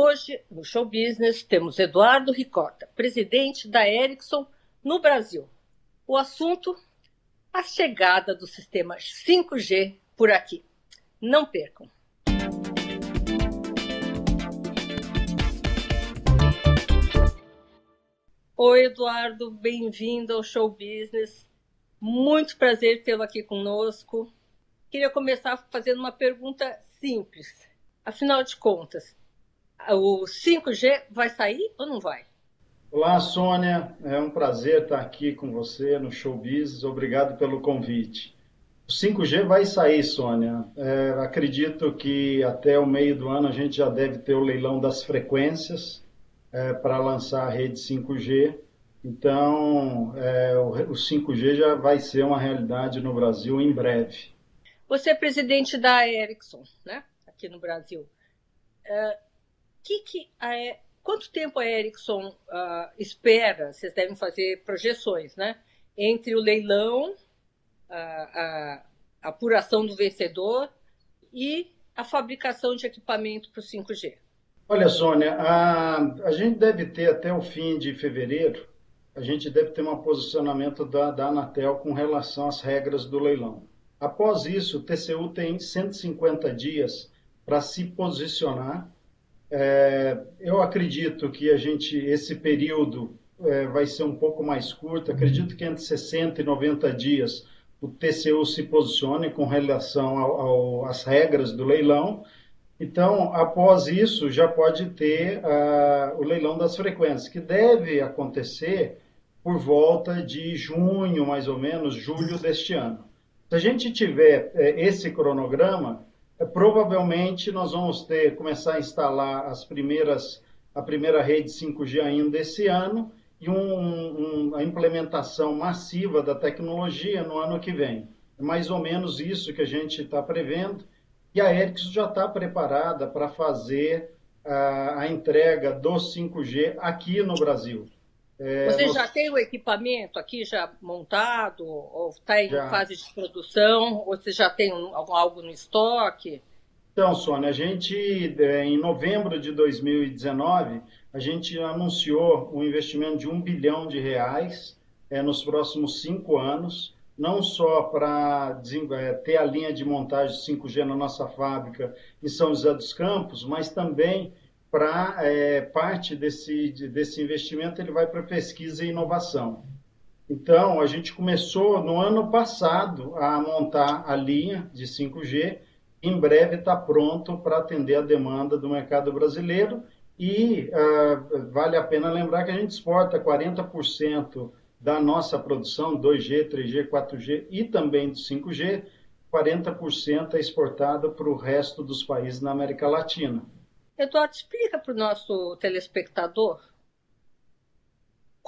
Hoje, no Show Business, temos Eduardo Ricota, presidente da Ericsson no Brasil. O assunto, a chegada do sistema 5G por aqui. Não percam! Oi, Eduardo, bem-vindo ao Show Business. Muito prazer tê-lo aqui conosco. Queria começar fazendo uma pergunta simples. Afinal de contas, o 5G vai sair ou não vai? Olá, Sônia. É um prazer estar aqui com você no Show Business. Obrigado pelo convite. O 5G vai sair, Sônia. É, acredito que até o meio do ano a gente já deve ter o leilão das frequências é, para lançar a rede 5G. Então, é, o, o 5G já vai ser uma realidade no Brasil em breve. Você é presidente da Ericsson, né? Aqui no Brasil. É, que que a, quanto tempo a Ericsson uh, espera? Vocês devem fazer projeções, né? Entre o leilão, a, a apuração do vencedor e a fabricação de equipamento para o 5G. Olha, Sônia, a, a gente deve ter até o fim de fevereiro, a gente deve ter um posicionamento da, da Anatel com relação às regras do leilão. Após isso, o TCU tem 150 dias para se posicionar. É, eu acredito que a gente, esse período é, vai ser um pouco mais curto, acredito que entre 60 e 90 dias o TCU se posicione com relação às regras do leilão então, após isso, já pode ter o leilão das frequências, que deve acontecer por volta de junho, mais ou menos, julho deste ano. Se a gente tiver é, esse cronograma, provavelmente nós vamos ter começar a instalar as primeiras a primeira rede 5G ainda esse ano e um, um, a implementação massiva da tecnologia no ano que vem. É mais ou menos isso que a gente está prevendo e a Ericsson já está preparada para fazer a, a, entrega do 5G aqui no Brasil. É, Você nós... já tem o equipamento aqui já montado, ou está em já. fase de produção, ou você já tem algo no estoque? Então, Sônia, a gente, é, em novembro de 2019, a gente anunciou um investimento de um bilhão de reais é, nos próximos cinco anos não só para é, ter a linha de montagem 5G na nossa fábrica em São José dos Campos, mas também para é, parte desse, desse investimento ele vai para pesquisa e inovação. Então, a gente começou no ano passado a montar a linha de 5G, em breve está pronto para atender a demanda do mercado brasileiro e uh, vale a pena lembrar que a gente exporta 40% da nossa produção 2G, 3G, 4G e também do 5G, 40% é exportado para o resto dos países na América Latina. Eduardo, explica para o nosso telespectador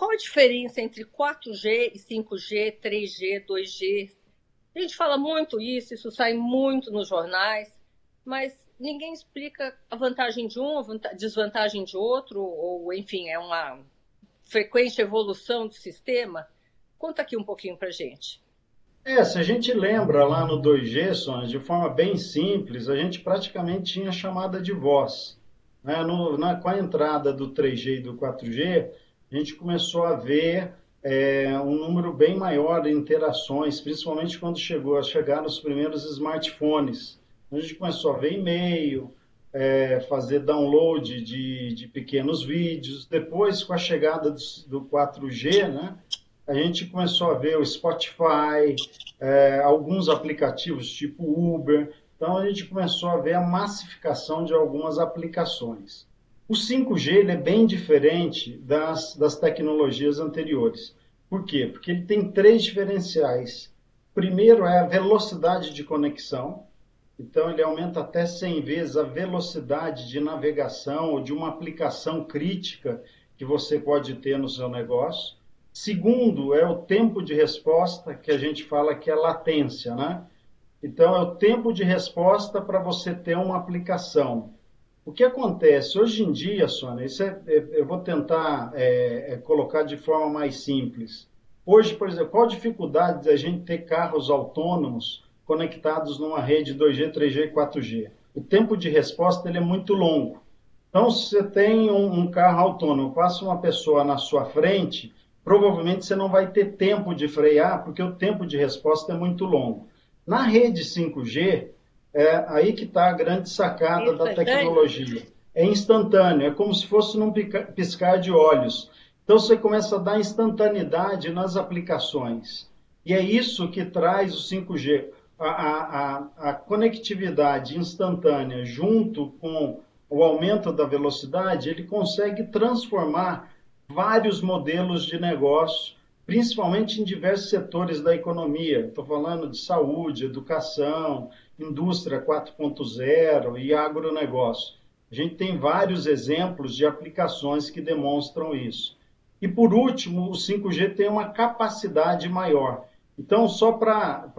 qual a diferença entre 4G e 5G, 3G, 2G. A gente fala muito isso, isso sai muito nos jornais, mas ninguém explica a vantagem de um, a desvantagem de outro, ou enfim, é uma frequente evolução do sistema? Conta aqui um pouquinho para gente. É, se a gente lembra lá no 2G, Sônia, de forma bem simples, a gente praticamente tinha chamada de voz. Né? No, na, com a entrada do 3G e do 4G, a gente começou a ver é, um número bem maior de interações, principalmente quando chegou, chegaram os primeiros smartphones. A gente começou a ver e-mail, é, fazer download de, de pequenos vídeos. Depois, com a chegada do, do 4G, né, a gente começou a ver o Spotify, é, alguns aplicativos tipo Uber. Então, a gente começou a ver a massificação de algumas aplicações. O 5G ele é bem diferente das, das tecnologias anteriores. Por quê? Porque ele tem três diferenciais. Primeiro é a velocidade de conexão, então, ele aumenta até 100 vezes a velocidade de navegação ou de uma aplicação crítica que você pode ter no seu negócio. Segundo, é o tempo de resposta, que a gente fala que é latência, né? Então, é o tempo de resposta para você ter uma aplicação. O que acontece? Hoje em dia, Sônia, isso é, é, eu vou tentar é, é, colocar de forma mais simples. Hoje, por exemplo, qual a dificuldade da gente ter carros autônomos conectados numa rede 2G, 3G e 4G. O tempo de resposta ele é muito longo. Então, se você tem um, um carro autônomo, passa uma pessoa na sua frente, provavelmente você não vai ter tempo de frear, porque o tempo de resposta é muito longo. Na rede 5G, é aí que está a grande sacada da tecnologia. É instantâneo, é como se fosse num piscar de olhos. Então você começa a dar instantaneidade nas aplicações. E é isso que traz o 5G. A, a, a, conectividade instantânea junto com o aumento da velocidade, ele consegue transformar vários modelos de negócio, principalmente em diversos setores da economia. Estou falando de saúde, educação, indústria 4.0 e agronegócio. A gente tem vários exemplos de aplicações que demonstram isso. E por último, o 5G tem uma capacidade maior. Então, só para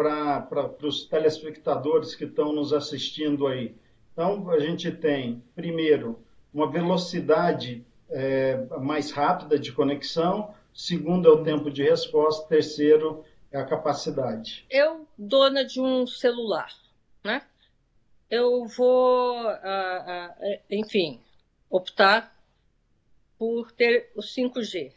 os telespectadores que estão nos assistindo aí. Então, a gente tem, primeiro, uma velocidade é, mais rápida de conexão, segundo é o tempo de resposta, terceiro é a capacidade. Eu, dona de um celular, né? Eu vou, uh, uh, enfim, optar por ter o 5G.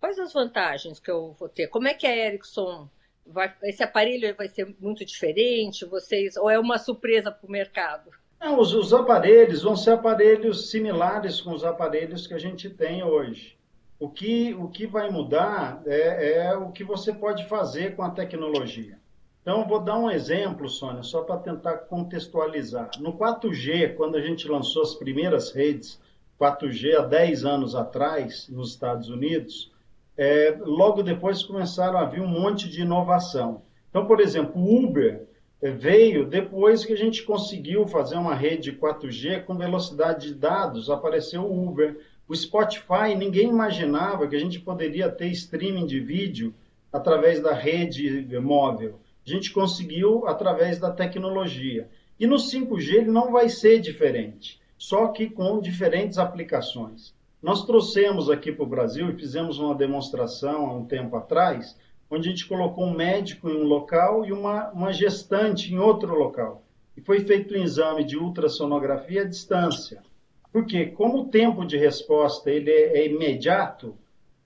Quais as vantagens que eu vou ter? Como é que a Ericsson vai, esse aparelho vai ser muito diferente? Vocês ou é uma surpresa para o mercado? Não, os, os, aparelhos vão ser aparelhos similares com os aparelhos que a gente tem hoje. O que, o que vai mudar é, é o que você pode fazer com a tecnologia. Então, vou dar um exemplo, Sônia, só para tentar contextualizar. No 4G, quando a gente lançou as primeiras redes 4G há 10 anos atrás, nos Estados Unidos, é, logo depois começaram a vir um monte de inovação. Então, por exemplo, o Uber é, veio depois que a gente conseguiu fazer uma rede 4G com velocidade de dados, apareceu o Uber. O Spotify, ninguém imaginava que a gente poderia ter streaming de vídeo através da rede móvel. A gente conseguiu através da tecnologia. E no 5G ele não vai ser diferente, só que com diferentes aplicações. Nós trouxemos aqui para o Brasil e fizemos uma demonstração há um tempo atrás, onde a gente colocou um médico em um local e uma, uma gestante em outro local. E foi feito um exame de ultrassonografia à distância. Porque, como o tempo de resposta ele é, é imediato,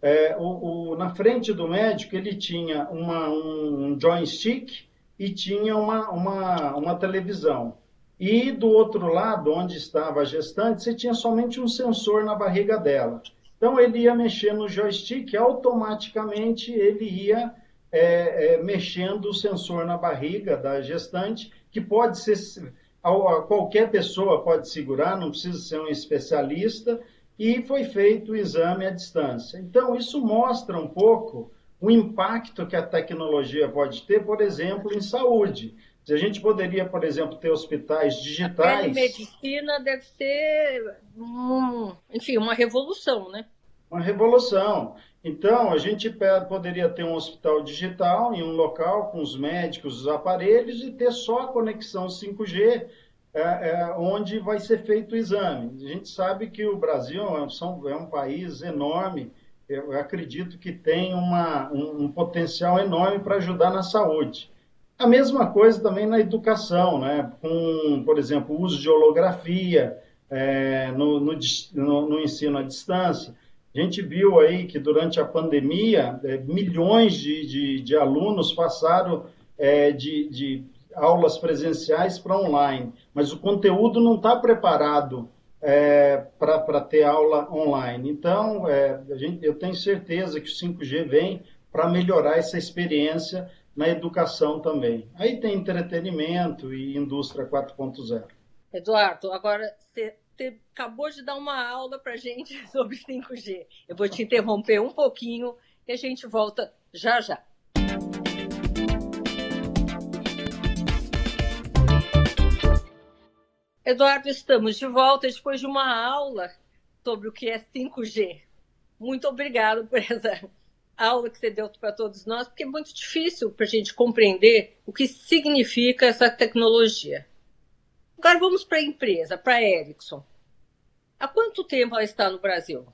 é, o, o, na frente do médico ele tinha uma, um, um joystick e tinha uma, uma, uma televisão. E do outro lado, onde estava a gestante, você tinha somente um sensor na barriga dela. Então ele ia mexer no joystick, automaticamente ele ia é, é, mexendo o sensor na barriga da gestante, que pode ser qualquer pessoa pode segurar, não precisa ser um especialista, e foi feito o exame à distância. Então isso mostra um pouco o impacto que a tecnologia pode ter, por exemplo, em saúde. Se a gente poderia, por exemplo, ter hospitais digitais. A medicina deve ser, um, enfim, uma revolução, né? Uma revolução. Então, a gente poderia ter um hospital digital em um local com os médicos, os aparelhos e ter só a conexão 5G, é, é, onde vai ser feito o exame. A gente sabe que o Brasil é um, é um país enorme, eu acredito que tem uma, um, um potencial enorme para ajudar na saúde. A mesma coisa também na educação, né? com, por exemplo, o uso de holografia é, no, no, no, no, ensino à distância. A gente viu aí que durante a pandemia, é, milhões de, de, de, alunos passaram é, de, de, aulas presenciais para online, mas o conteúdo não está preparado é, para ter aula online. Então, é, gente, eu tenho certeza que o 5G vem para melhorar essa experiência na educação também. Aí tem entretenimento e indústria 4.0. Eduardo, agora você, acabou de dar uma aula para gente sobre 5G. Eu vou te interromper um pouquinho e a gente volta já já. Eduardo, estamos de volta depois de uma aula sobre o que é 5G. Muito obrigado por essa aula que você deu para todos nós, porque é muito difícil para a gente compreender o que significa essa tecnologia. Agora vamos para a empresa, para a Ericsson. Há quanto tempo ela está no Brasil?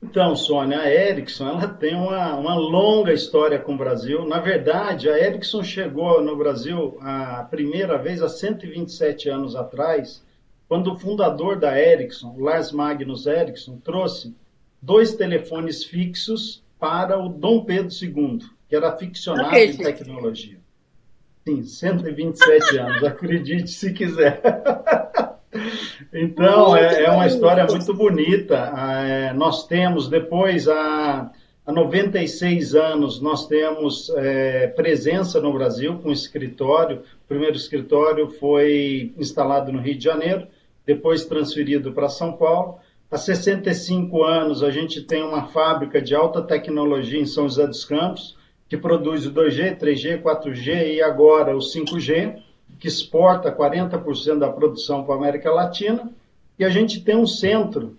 Então, Sônia, a Ericsson ela tem uma, uma longa história com o Brasil. Na verdade, a Ericsson chegou no Brasil a primeira vez há 127 anos atrás, quando o fundador da Ericsson, Lars Magnus Ericsson, trouxe dois telefones fixos para o Dom Pedro II, que era aficionado okay, em tecnologia. Sim, 127 anos, acredite se quiser. então, é, é, uma história muito bonita. É, nós temos, depois, há, há 96 anos, nós temos é, presença no Brasil com escritório. O primeiro escritório foi instalado no Rio de Janeiro, depois transferido para São Paulo. Há 65 anos, a gente tem uma fábrica de alta tecnologia em São José dos Campos, que produz o 2G, 3G, 4G e agora o 5G, que exporta 40% da produção para a América Latina. E a gente tem um centro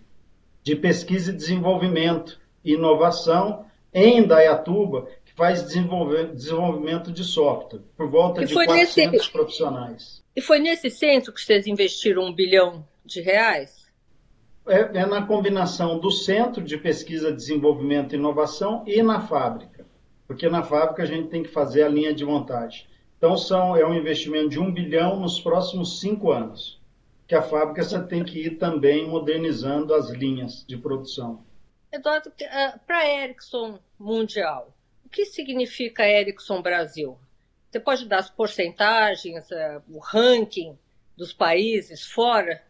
de pesquisa e desenvolvimento e inovação em Dayatuba, que faz desenvolvimento de software, por volta de 400 nesse... profissionais. E foi nesse centro que vocês investiram um bilhão de reais? é, é na combinação do Centro de Pesquisa, Desenvolvimento e Inovação e na fábrica, porque na fábrica a gente tem que fazer a linha de montagem. Então são, é um investimento de um bilhão nos próximos cinco anos, que a fábrica você tem que ir também modernizando as linhas de produção. Eduardo, eh, para a Ericsson Mundial, o que significa Ericsson Brasil? Você pode dar as porcentagens, eh, o ranking dos países fora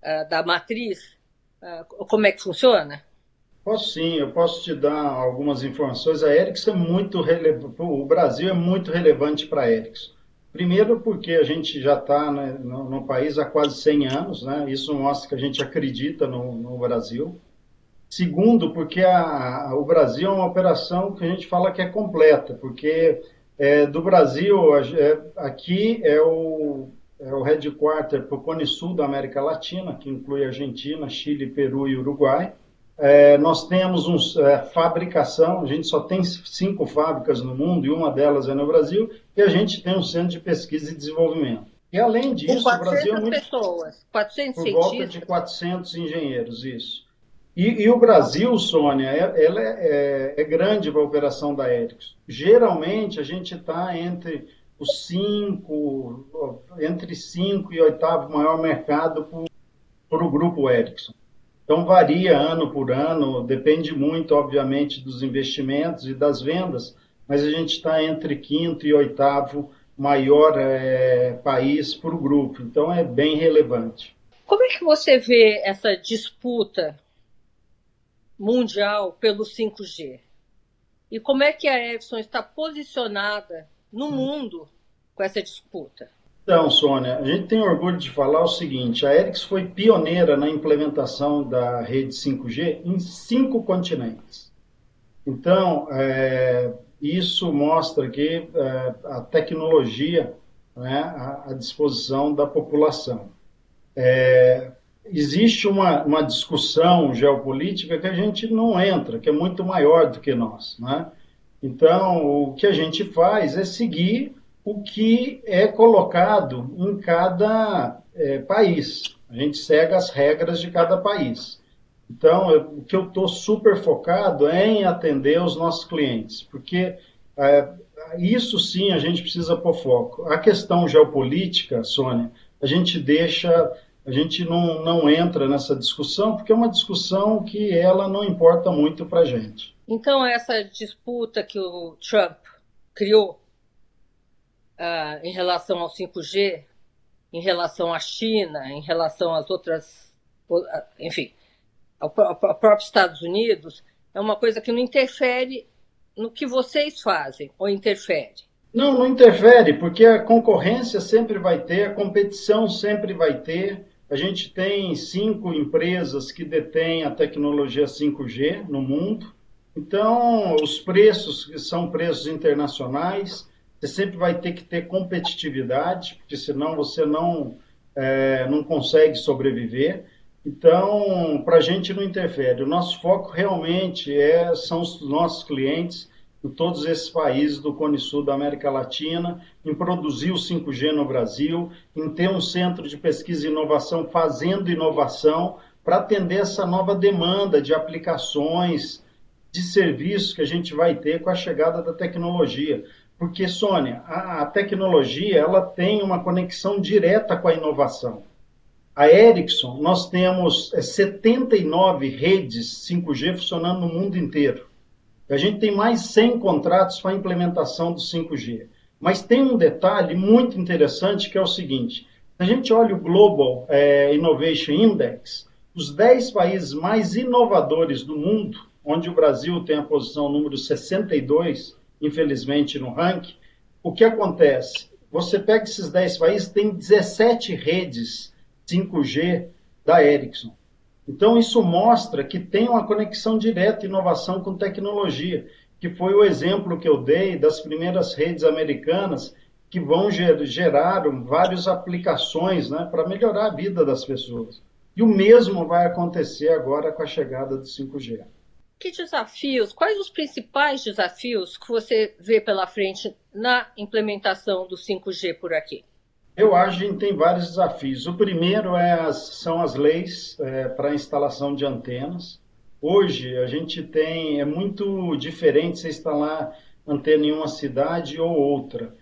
eh, da matriz? Como é que funciona? Posso sim, eu posso te dar algumas informações. A Ericsson é muito relevante, o Brasil é muito relevante para a Ericsson. Primeiro porque a gente já está né, no, no, país há quase 100 anos, né? isso mostra que a gente acredita no, no Brasil. Segundo, porque a, a, o Brasil é uma operação que a gente fala que é completa, porque é, do Brasil, é, aqui é o, é o headquarter para o Cone Sul da América Latina, que inclui Argentina, Chile, Peru e Uruguai. É, nós temos um, é, fabricação, a gente só tem cinco fábricas no mundo e uma delas é no Brasil, e a gente tem um centro de pesquisa e desenvolvimento. E além disso, o Brasil é muito, pessoas, 400 por volta de 400 engenheiros, isso. E, e o Brasil, Sônia, é, ela é, é, é grande para a operação da Ericsson. Geralmente a gente está entre o cinco, entre 5 e oitavo maior mercado para o grupo Ericsson. Então varia ano por ano, depende muito, obviamente, dos investimentos e das vendas, mas a gente está entre quinto e oitavo maior é, país para o grupo, então é bem relevante. Como é que você vê essa disputa mundial pelo 5G? E como é que a Ericsson está posicionada no mundo com essa disputa? Então, Sônia, a gente tem orgulho de falar o seguinte: a Ericsson foi pioneira na implementação da rede 5G em cinco continentes. Então, é, isso mostra que é, a tecnologia né, à, disposição da população. É, existe uma, uma discussão geopolítica que a gente não entra, que é muito maior do que nós. Né? Então, o que a gente faz é seguir o que é colocado em cada é, país. A gente segue as regras de cada país. Então, eu, o que eu estou super focado é em atender os nossos clientes, porque é, isso sim a gente precisa pôr foco. A questão geopolítica, Sônia, a gente deixa, a gente não, não entra nessa discussão, porque é uma discussão que ela não importa muito para a gente. Então, essa disputa que o Trump criou uh, em relação ao 5G, em relação à China, em relação às outras, enfim, ao, ao próprio Estados Unidos, é uma coisa que não interfere no que vocês fazem, ou interfere? Não, não interfere, porque a concorrência sempre vai ter, a competição sempre vai ter. A gente tem cinco empresas que detêm a tecnologia 5G no mundo. Então, os preços são preços internacionais, você sempre vai ter que ter competitividade, porque senão você não, é, não consegue sobreviver. Então, para a gente não interfere. O nosso foco realmente é, são os nossos clientes em todos esses países do Cone Sul da América Latina, em produzir o 5G no Brasil, em ter um centro de pesquisa e inovação fazendo inovação para atender essa nova demanda de aplicações, de serviços que a gente vai ter com a chegada da tecnologia. Porque, Sônia, a, a tecnologia ela tem uma conexão direta com a inovação. A Ericsson, nós temos 79 é, redes 5G funcionando no mundo inteiro. A gente tem mais 100 contratos para a implementação do 5G. Mas tem um detalhe muito interessante que é o seguinte: a gente olha o Global é, Innovation Index, os 10 países mais inovadores do mundo, onde o Brasil tem a posição número 62, infelizmente, no ranking, o que acontece? Você pega esses 10 países, tem 17 redes 5G da Ericsson. Então, isso mostra que tem uma conexão direta inovação com tecnologia, que foi o exemplo que eu dei das primeiras redes americanas que vão ger gerar várias aplicações né, para melhorar a vida das pessoas. E o mesmo vai acontecer agora com a chegada do 5G. Que desafios, quais os principais desafios que você vê pela frente na implementação do 5G por aqui? Eu acho que tem vários desafios. O primeiro é as, são as leis é, para a instalação de antenas. Hoje a gente tem, é muito diferente você instalar antena em uma cidade ou outra.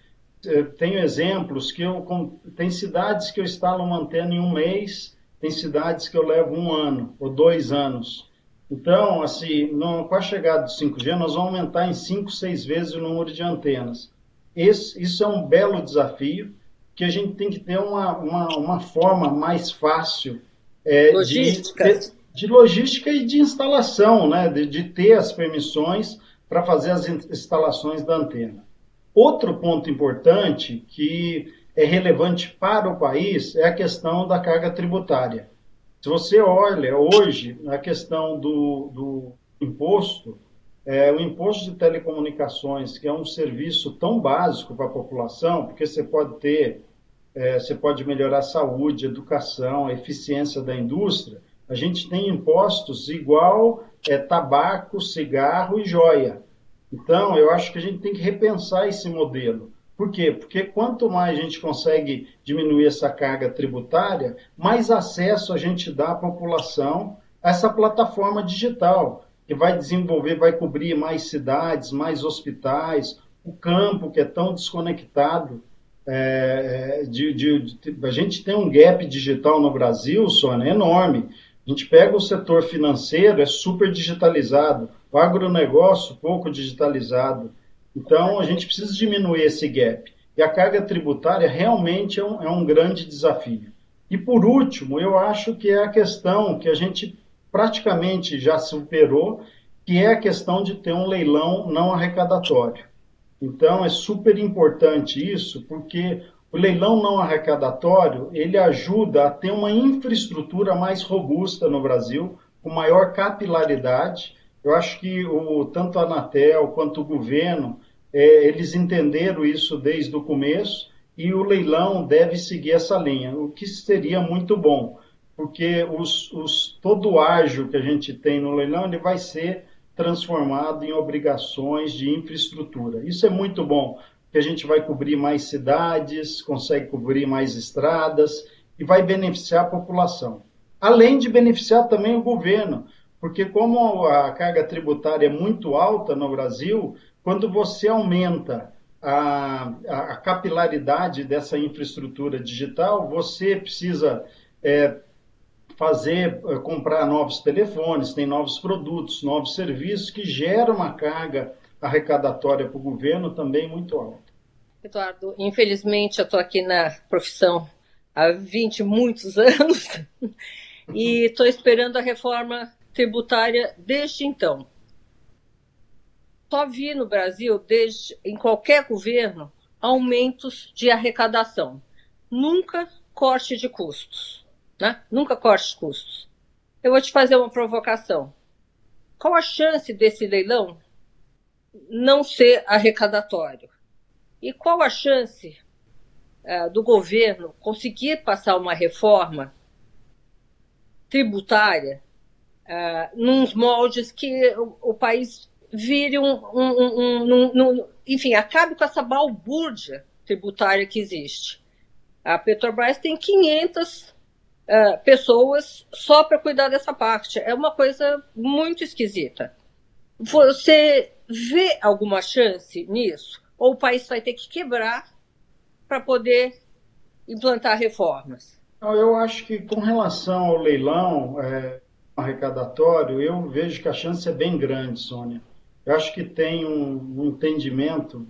Eu tenho exemplos que eu, tem cidades que eu instalo uma antena em um mês, tem cidades que eu levo um ano ou dois anos. Então, assim, no, com a chegada do 5G, nós vamos aumentar em 5, 6 vezes o número de antenas. Esse, isso é um belo desafio que a gente tem que ter uma, uma, uma forma mais fácil é, logística. De, de, logística e de instalação, né? de, de ter as permissões para fazer as instalações da antena. Outro ponto importante que é relevante para o país é a questão da carga tributária. Se você olha hoje a questão do, do imposto, é, o imposto de telecomunicações, que é um serviço tão básico para a população, porque você pode ter, é, você pode melhorar a saúde, a educação, a eficiência da indústria, a gente tem impostos igual é, tabaco, cigarro e joia. Então, eu acho que a gente tem que repensar esse modelo. Por quê? Porque quanto mais a gente consegue diminuir essa carga tributária, mais acesso a gente dá à população a essa plataforma digital que vai desenvolver, vai cobrir mais cidades, mais hospitais, o campo que é tão desconectado. É, é de, de, de, a gente tem um gap digital no Brasil, Sônia, enorme. A gente pega o setor financeiro, é super digitalizado, o agronegócio, pouco digitalizado. Então, a gente precisa diminuir esse gap. E a carga tributária realmente é um, é um grande desafio. E, por último, eu acho que é a questão que a gente praticamente já superou, que é a questão de ter um leilão não arrecadatório. Então é super importante isso, porque o leilão não arrecadatório, ele ajuda a ter uma infraestrutura mais robusta no Brasil, com maior capilaridade. Eu acho que o, tanto a Anatel quanto o governo, é, eles entenderam isso desde o começo e o leilão deve seguir essa linha, o que seria muito bom porque os, os, todo o ágio que a gente tem no leilão ele vai ser transformado em obrigações de infraestrutura. Isso é muito bom, porque a gente vai cobrir mais cidades, consegue cobrir mais estradas e vai beneficiar a população. Além de beneficiar também o governo, porque como a carga tributária é muito alta no Brasil, quando você aumenta a, a capilaridade dessa infraestrutura digital, você precisa é, fazer, eh, comprar novos telefones, tem novos produtos, novos serviços que geram uma carga arrecadatória para o governo também muito alta. Eduardo, infelizmente eu estou aqui na profissão há 20 muitos anos e estou esperando a reforma tributária desde então. Só vi no Brasil, desde em qualquer governo, aumentos de arrecadação, nunca corte de custos né? Nunca corte custos. Eu vou te fazer uma provocação. Qual a chance desse leilão não ser arrecadatório? E qual a chance uh, do governo conseguir passar uma reforma tributária uh, nos moldes que o, o país vire um, um, um, um, enfim, acabe com essa balbúrdia tributária que existe. A Petrobras tem 500 uh, pessoas só para cuidar dessa parte. É uma coisa muito esquisita. Você vê alguma chance nisso? Ou o país vai ter que quebrar para poder implantar reformas? Eu acho que com relação ao leilão é, arrecadatório, eu vejo que a chance é bem grande, Sônia. Eu acho que tem um, um entendimento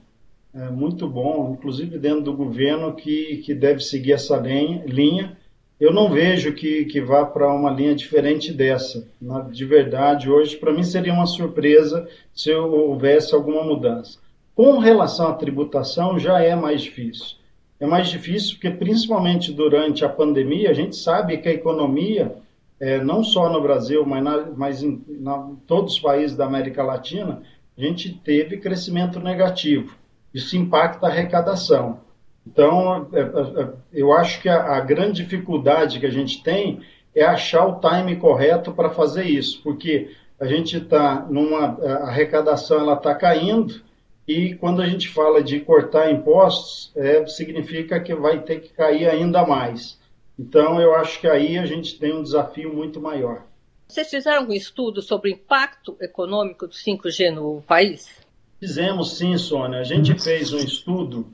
é, muito bom, inclusive dentro do governo, que, que deve seguir essa linha. Eu não vejo que, que vá para uma linha diferente dessa. Na, de verdade, hoje, para mim seria uma surpresa se houvesse alguma mudança. Com relação à tributação, já é mais difícil. É mais difícil porque, principalmente durante a pandemia, a gente sabe que a economia, é, não só no Brasil, mas, na, mas em na, todos os países da América Latina, a gente teve crescimento negativo. Isso impacta a arrecadação. Então, é, é, é, eu acho que a, a grande dificuldade que a gente tem é achar o time correto para fazer isso, porque a gente está numa a arrecadação ela está caindo e quando a gente fala de cortar impostos é, significa que vai ter que cair ainda mais. Então eu acho que aí a gente tem um desafio muito maior. Vocês fizeram um estudo sobre o impacto econômico do 5G no país? Fizemos sim, Sônia. A gente fez um estudo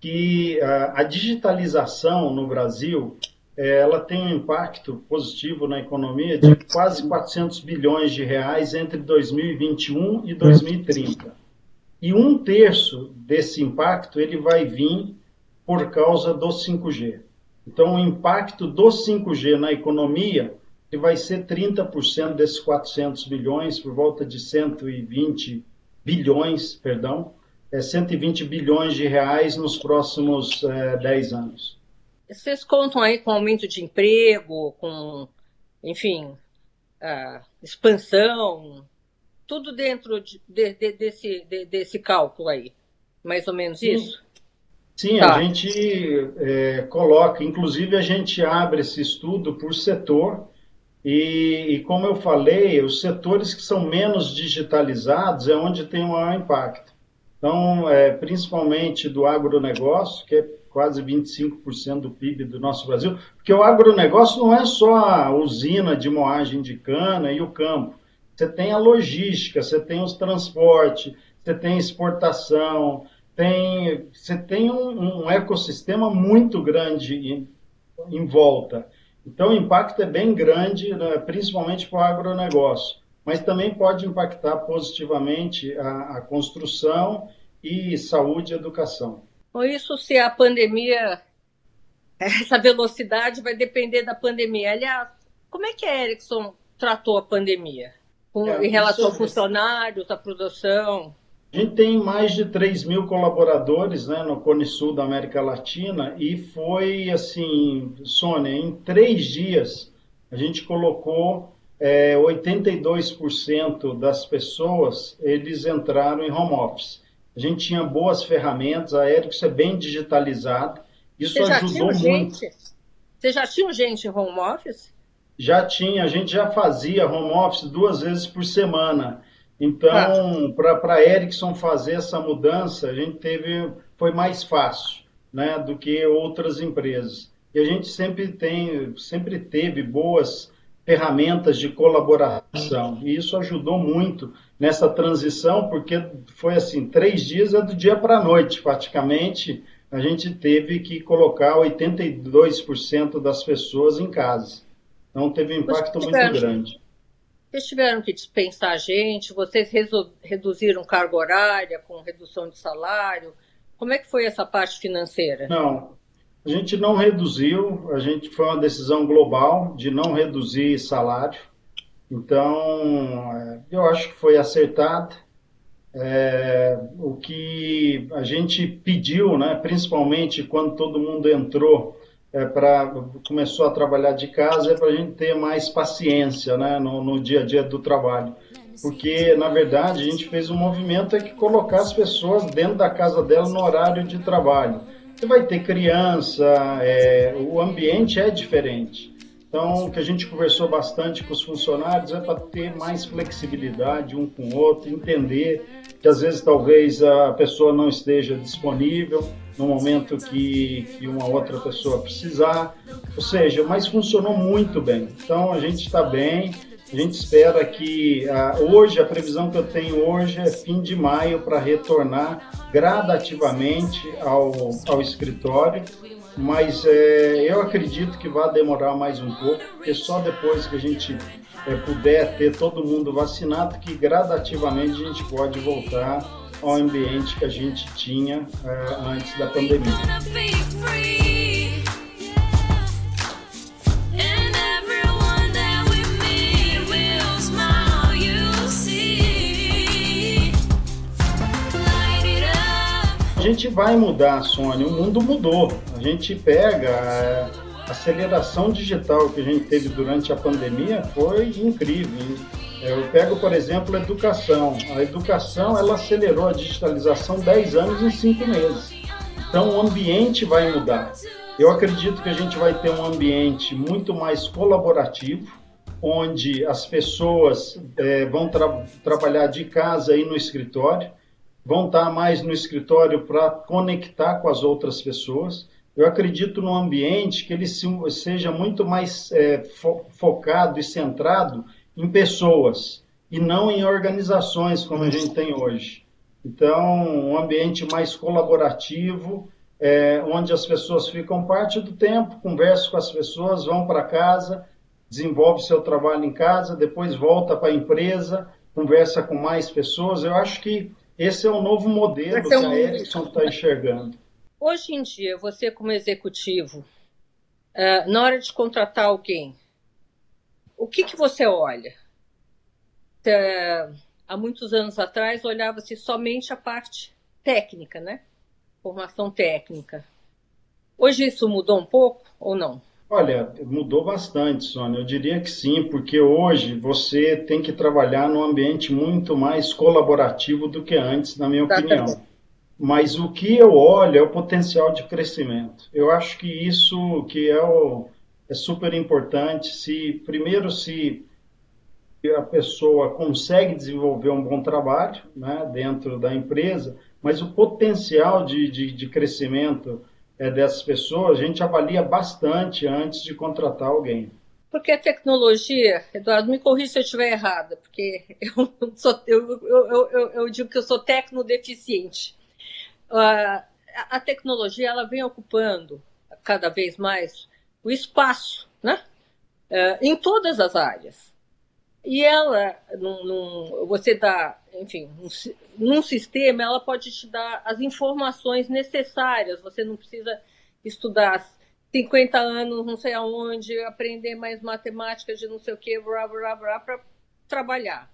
que a, a digitalização no Brasil é, ela tem um impacto positivo na economia de quase 400 bilhões de reais entre 2021 e 2030. E um terço desse impacto ele vai vir por causa do 5G. Então, o impacto do 5G na economia ele vai ser 30% desses 400 bilhões, por volta de 120 bilhões, perdão, é 120 bilhões de reais nos próximos é, 10 anos. Vocês contam aí com aumento de emprego, com, enfim, expansão, tudo dentro de, de, de, desse, desse cálculo aí, mais ou menos isso? Sim, tá. a gente é, coloca, inclusive a gente abre esse estudo por setor e, e, como eu falei, os setores que são menos digitalizados é onde tem o maior impacto. Então, é, principalmente do agronegócio, que é quase 25% do PIB do nosso Brasil, porque o agronegócio não é só a usina de moagem de cana e o campo. Você tem a logística, você tem os transportes, você tem exportação, tem, você tem um, um ecossistema muito grande em, em, volta. Então, o impacto é bem grande, né, principalmente para o agronegócio mas também pode impactar positivamente a, a construção e saúde e educação. Ou isso se a pandemia, essa velocidade vai depender da pandemia. Aliás, como é que a Ericsson tratou a pandemia? Com, é, em relação aos funcionários, à produção? A gente tem mais de 3 mil colaboradores né, no Cone Sul da América Latina e foi assim, Sônia, em três dias a gente colocou é, 82% das pessoas eles entraram em home office. A gente tinha boas ferramentas, a Ericsson é bem digitalizada, isso ajudou muito. Gente? Você já tinha gente em home office? Já tinha, a gente já fazia home office duas vezes por semana. Então, ah. para a Ericsson fazer essa mudança, a gente teve, foi mais fácil né, do que outras empresas. E a gente sempre tem, sempre teve boas ferramentas de colaboração. E isso ajudou muito nessa transição, porque foi assim, três dias é do dia para a noite, praticamente, a gente teve que colocar 82% das pessoas em casa. Então teve um impacto muito grande. Vocês tiveram que dispensar gente, vocês reduziram carga horária com redução de salário. Como é que foi essa parte financeira? Não, a gente não reduziu, a gente foi uma decisão global de não reduzir salário. Então, é, eu acho que foi acertado. É, o que a gente pediu, né, principalmente quando todo mundo entrou é, para começou a trabalhar de casa, é para a gente ter mais paciência né, no, no dia a dia do trabalho porque na verdade a gente fez um movimento é que colocar as pessoas dentro da casa dela no horário de trabalho. Você vai ter criança, é, o ambiente é diferente. Então, o que a gente conversou bastante com os funcionários é para ter mais flexibilidade um com o outro, entender que às vezes talvez a pessoa não esteja disponível no momento que, que uma outra pessoa precisar. Ou seja, mas funcionou muito bem. Então, a gente está bem. A gente espera que uh, hoje, a previsão que eu tenho hoje é fim de maio para retornar gradativamente ao, ao escritório mas é, eu acredito que vai demorar mais um pouco, porque só depois que a gente é, puder ter todo mundo vacinado, que gradativamente a gente pode voltar ao ambiente que a gente tinha é, antes da pandemia. A gente vai mudar, Sônia. O mundo mudou. A gente pega a aceleração digital que a gente teve durante a pandemia foi incrível. Eu pego, por exemplo, a educação. A educação ela acelerou a digitalização 10 anos em 5 meses. Então o ambiente vai mudar. Eu acredito que a gente vai ter um ambiente muito mais colaborativo, onde as pessoas é, vão tra trabalhar de casa e no escritório vão estar mais no escritório para conectar com as outras pessoas. Eu acredito num ambiente que ele seja muito mais é, fo focado e centrado em pessoas e não em organizações como a gente tem hoje. Então, um ambiente mais colaborativo, é, onde as pessoas ficam parte do tempo, conversam com as pessoas, vão para casa, desenvolve seu trabalho em casa, depois volta para a empresa, conversa com mais pessoas. Eu acho que esse é o novo modelo que a Ericsson está enxergando. Hoje em dia, você como executivo, uh, na hora de contratar alguém, o que, que você olha? Uh, há muitos anos atrás, olhava-se somente a parte técnica, né? Formação técnica. Hoje isso mudou um pouco ou não? Olha, mudou bastante, Sônia. Eu diria que sim, porque hoje você tem que trabalhar num ambiente muito mais colaborativo do que antes, na minha opinião. Mas o que eu olho é o potencial de crescimento. Eu acho que isso que é, o, é super importante. Se primeiro se a pessoa consegue desenvolver um bom trabalho né, dentro da empresa, mas o potencial de, de, de crescimento é, dessas pessoas, a gente avalia bastante antes de contratar alguém. Porque a tecnologia, Eduardo, me corrija se eu estiver errada, porque eu, sou, eu, eu, eu, eu digo que eu sou tecnodeficiente. Uh, a tecnologia ela vem ocupando cada vez mais o espaço, né? Uh, em todas as áreas. E ela, num, num, você dá, enfim, num, num sistema, ela pode te dar as informações necessárias. Você não precisa estudar 50 anos, não sei aonde, aprender mais matemática de não sei o que, para trabalhar.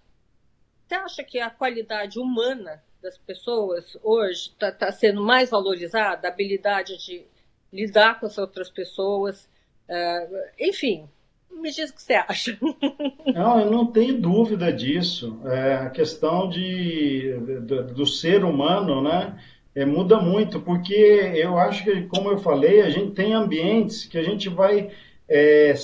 Você acha que a qualidade humana das pessoas hoje está tá sendo mais valorizada? A habilidade de lidar com as outras pessoas? Uh, enfim, me diz o que você acha. Não, eu não tenho dúvida disso. É, a questão de, do, do ser humano, né? É, muda muito, porque eu acho que, como eu falei, a gente tem ambientes que a gente vai é,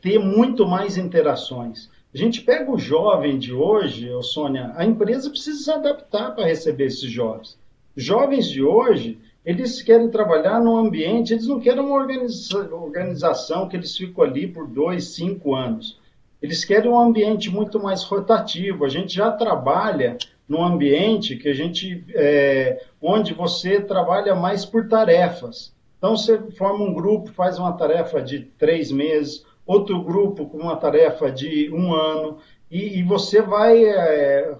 ter muito mais interações. A gente pega o jovem de hoje, Sônia, a empresa precisa se adaptar para receber esses jovens. Jovens de hoje, eles querem trabalhar num ambiente, eles não querem uma organiza organização que eles ficam ali por dois, cinco anos. Eles querem um ambiente muito mais rotativo. A gente já trabalha num ambiente que a gente, é, onde você trabalha mais por tarefas. Então você forma um grupo, faz uma tarefa de três meses, outro grupo com uma tarefa de um ano, e, e você vai é,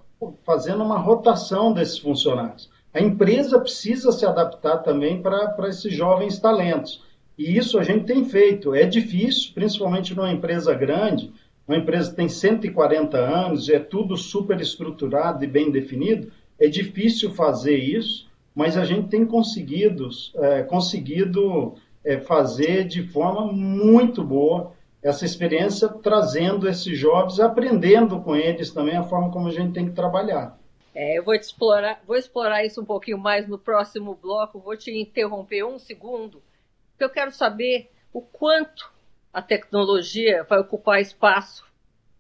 fazendo uma rotação desses funcionários. A empresa precisa se adaptar também para esses jovens talentos. E isso a gente tem feito. É difícil, principalmente numa empresa grande, uma empresa que tem 140 anos, é tudo super estruturado e bem definido. É difícil fazer isso, mas a gente tem conseguido, é, conseguido é, fazer de forma muito boa essa experiência, trazendo esses jovens, aprendendo com eles também a forma como a gente tem que trabalhar. É, eu vou explorar, vou explorar isso um pouquinho mais no próximo bloco. Vou te interromper um segundo, porque eu quero saber o quanto a tecnologia vai ocupar espaço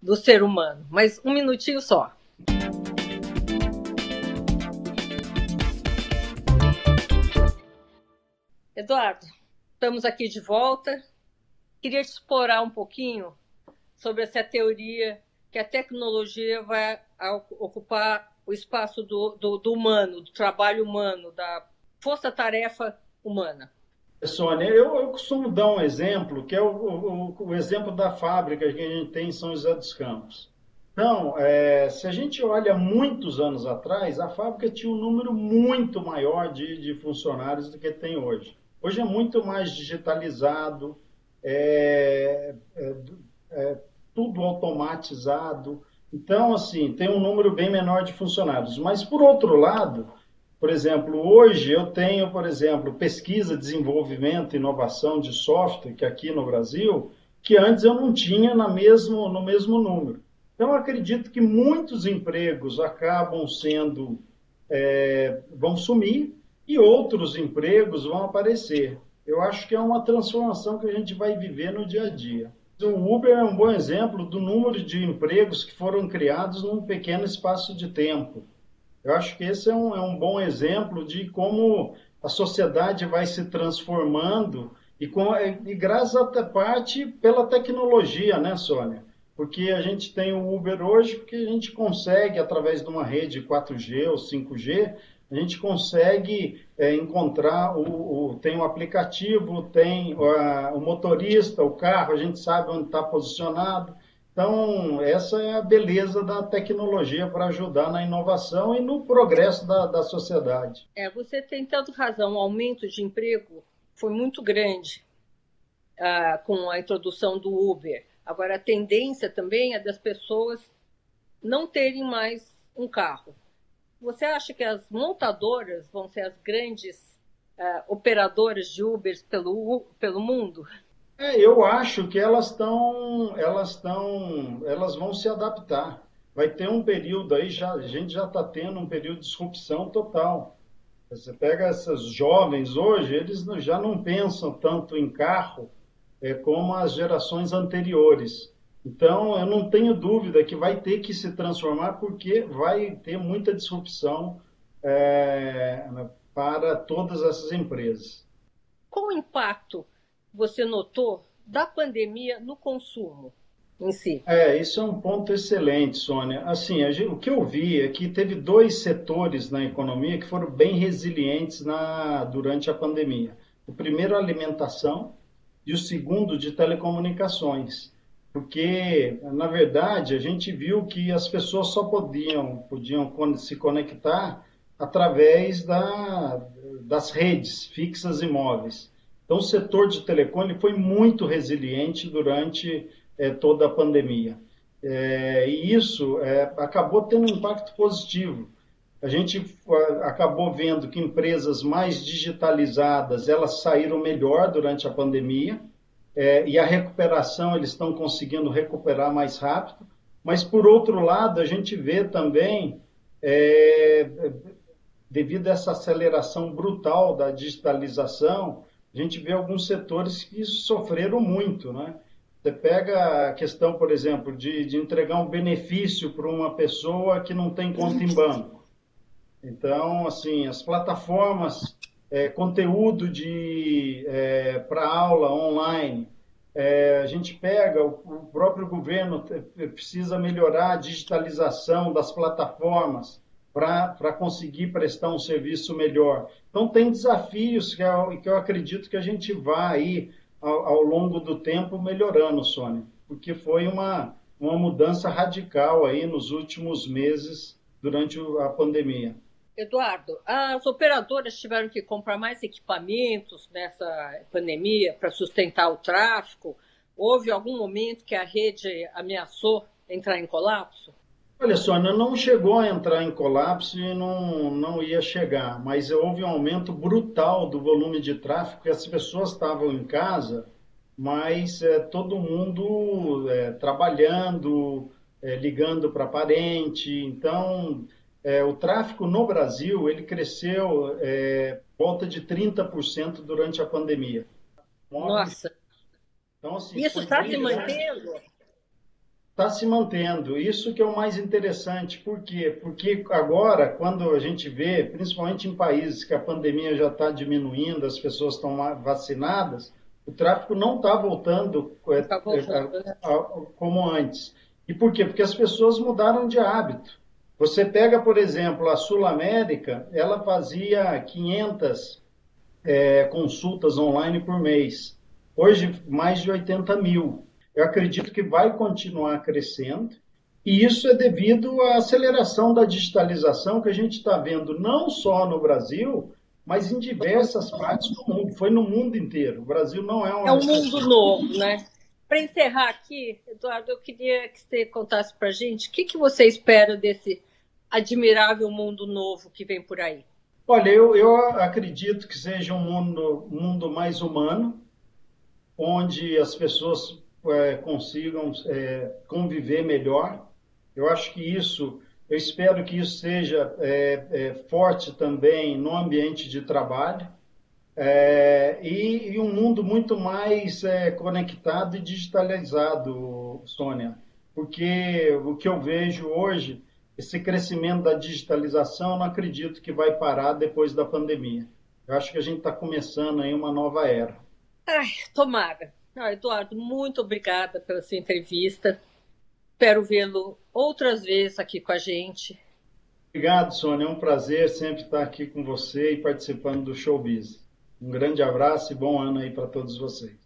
do ser humano. Mas um minutinho só. Eduardo, estamos aqui de volta. Queria te explorar um pouquinho sobre essa teoria que a tecnologia vai ocupar o espaço do, do, do humano, do trabalho humano, da força-tarefa humana. Sônia, eu, eu, costumo dar um exemplo, que é o, o, o, exemplo da fábrica que a gente tem em São José dos Campos. Então, é, se a gente olha muitos anos atrás, a fábrica tinha um número muito maior de, de funcionários do que tem hoje. Hoje é muito mais digitalizado, é, é, é tudo automatizado. Então, assim, tem um número bem menor de funcionários. Mas, por outro lado, por exemplo, hoje eu tenho, por exemplo, pesquisa, desenvolvimento, inovação de software, que aqui no Brasil, que antes eu não tinha na mesmo, no mesmo número. Então, acredito que muitos empregos acabam sendo, é, vão sumir e outros empregos vão aparecer. Eu acho que é uma transformação que a gente vai viver no dia a dia. O Uber é um bom exemplo do número de empregos que foram criados num pequeno espaço de tempo. Eu acho que esse é um, é um bom exemplo de como a sociedade vai se transformando e, com, e graças a parte pela tecnologia, né, Sônia? Porque a gente tem o Uber hoje porque a gente consegue, através de uma rede 4G ou 5G, a gente consegue é, encontrar o, o, tem o aplicativo, tem o, motorista, o carro, a gente sabe onde está posicionado. Então, essa é a beleza da tecnologia para ajudar na inovação e no progresso da, da sociedade. É, você tem tanto razão, o aumento de emprego foi muito grande ah, com a introdução do Uber. Agora, a tendência também é das pessoas não terem mais um carro. Você acha que as montadoras vão ser as grandes ah, operadoras de Ubers pelo, pelo mundo? É, eu acho que elas estão, elas estão, elas vão se adaptar. Vai ter um período aí, já, a gente já está tendo um período de disrupção total. Você pega essas jovens hoje, eles já não pensam tanto em carro é, como as gerações anteriores. Então, eu não tenho dúvida que vai ter que se transformar porque vai ter muita disrupção é, para todas essas empresas. Qual o impacto você notou da pandemia no consumo em si? É, isso é um ponto excelente, Sônia. Assim, gente, o que eu vi é que teve dois setores na economia que foram bem resilientes na, durante a pandemia. O primeiro, a alimentação, e o segundo, de telecomunicações. Porque, na verdade, a gente viu que as pessoas só podiam, podiam se conectar através da, das redes fixas e móveis. Então, o setor de telecom foi muito resiliente durante é, toda a pandemia. É, e isso é, acabou tendo um impacto positivo. A gente acabou vendo que empresas mais digitalizadas elas saíram melhor durante a pandemia é, e a recuperação eles estão conseguindo recuperar mais rápido. Mas por outro lado a gente vê também é, devido a essa aceleração brutal da digitalização a gente vê alguns setores que sofreram muito, né? Você pega a questão, por exemplo, de, de entregar um benefício para uma pessoa que não tem conta em banco. Então, assim, as plataformas, é, conteúdo de é, para aula online, é, a gente pega, o, o próprio governo precisa melhorar a digitalização das plataformas para conseguir prestar um serviço melhor. Então, tem desafios que eu, que eu acredito que a gente vai aí, ao, ao, longo do tempo, melhorando, Sônia, porque foi uma, uma mudança radical aí nos últimos meses durante a pandemia. Eduardo, as operadoras tiveram que comprar mais equipamentos nessa pandemia para sustentar o tráfego. Houve algum momento que a rede ameaçou entrar em colapso? Olha só, não chegou a entrar em colapso e não, não ia chegar, mas houve um aumento brutal do volume de tráfego, as pessoas estavam em casa, mas é, todo mundo é, trabalhando, é, ligando para parente. Então, é, o tráfego no Brasil ele cresceu é, volta de 30% durante a pandemia. Nossa! Então, assim, Isso está se mantendo? está se mantendo. Isso que é o mais interessante. Por quê? Porque agora, quando a gente vê, principalmente em países que a pandemia já está diminuindo, as pessoas estão vacinadas, o tráfego não está voltando, é, tá voltando é, né? como antes. E por quê? Porque as pessoas mudaram de hábito. Você pega, por exemplo, a Sul América, ela fazia 500 é, consultas online por mês. Hoje, mais de 80 mil. Eu acredito que vai continuar crescendo. E isso é devido à aceleração da digitalização que a gente está vendo não só no Brasil, mas em diversas partes do mundo. Foi no mundo inteiro. O Brasil não é um. É um mundo novo, né? Para encerrar aqui, Eduardo, eu queria que você contasse para a gente o que, que você espera desse admirável mundo novo que vem por aí. Olha, eu, eu acredito que seja um mundo, mundo mais humano, onde as pessoas é, consigam é, conviver melhor. Eu acho que isso, eu espero que isso seja é, é forte também no ambiente de trabalho. É, e, e, um mundo muito mais é, conectado e digitalizado, Sônia, porque o que eu vejo hoje, esse crescimento da digitalização, não acredito que vai parar depois da pandemia. Eu acho que a gente está começando aí uma nova era. Ai, tomara. Ah, Eduardo, muito obrigada pela sua entrevista. Espero vê-lo outras vezes aqui com a gente. Obrigado, Sônia. É um prazer sempre estar aqui com você e participando do Showbiz. Um grande abraço e bom ano aí para todos vocês.